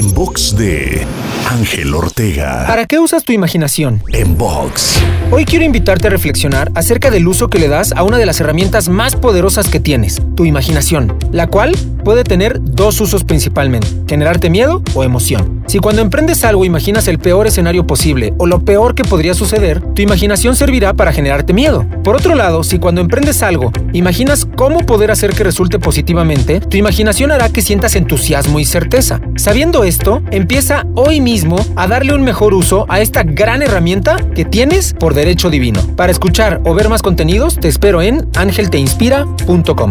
En box de Ángel Ortega. ¿Para qué usas tu imaginación? En box. Hoy quiero invitarte a reflexionar acerca del uso que le das a una de las herramientas más poderosas que tienes, tu imaginación, la cual puede tener dos usos principalmente, generarte miedo o emoción. Si cuando emprendes algo imaginas el peor escenario posible o lo peor que podría suceder, tu imaginación servirá para generarte miedo. Por otro lado, si cuando emprendes algo imaginas cómo poder hacer que resulte positivamente, tu imaginación hará que sientas entusiasmo y certeza. Sabiendo esto, empieza hoy mismo a darle un mejor uso a esta gran herramienta que tienes por derecho divino. Para escuchar o ver más contenidos, te espero en angelteinspira.com.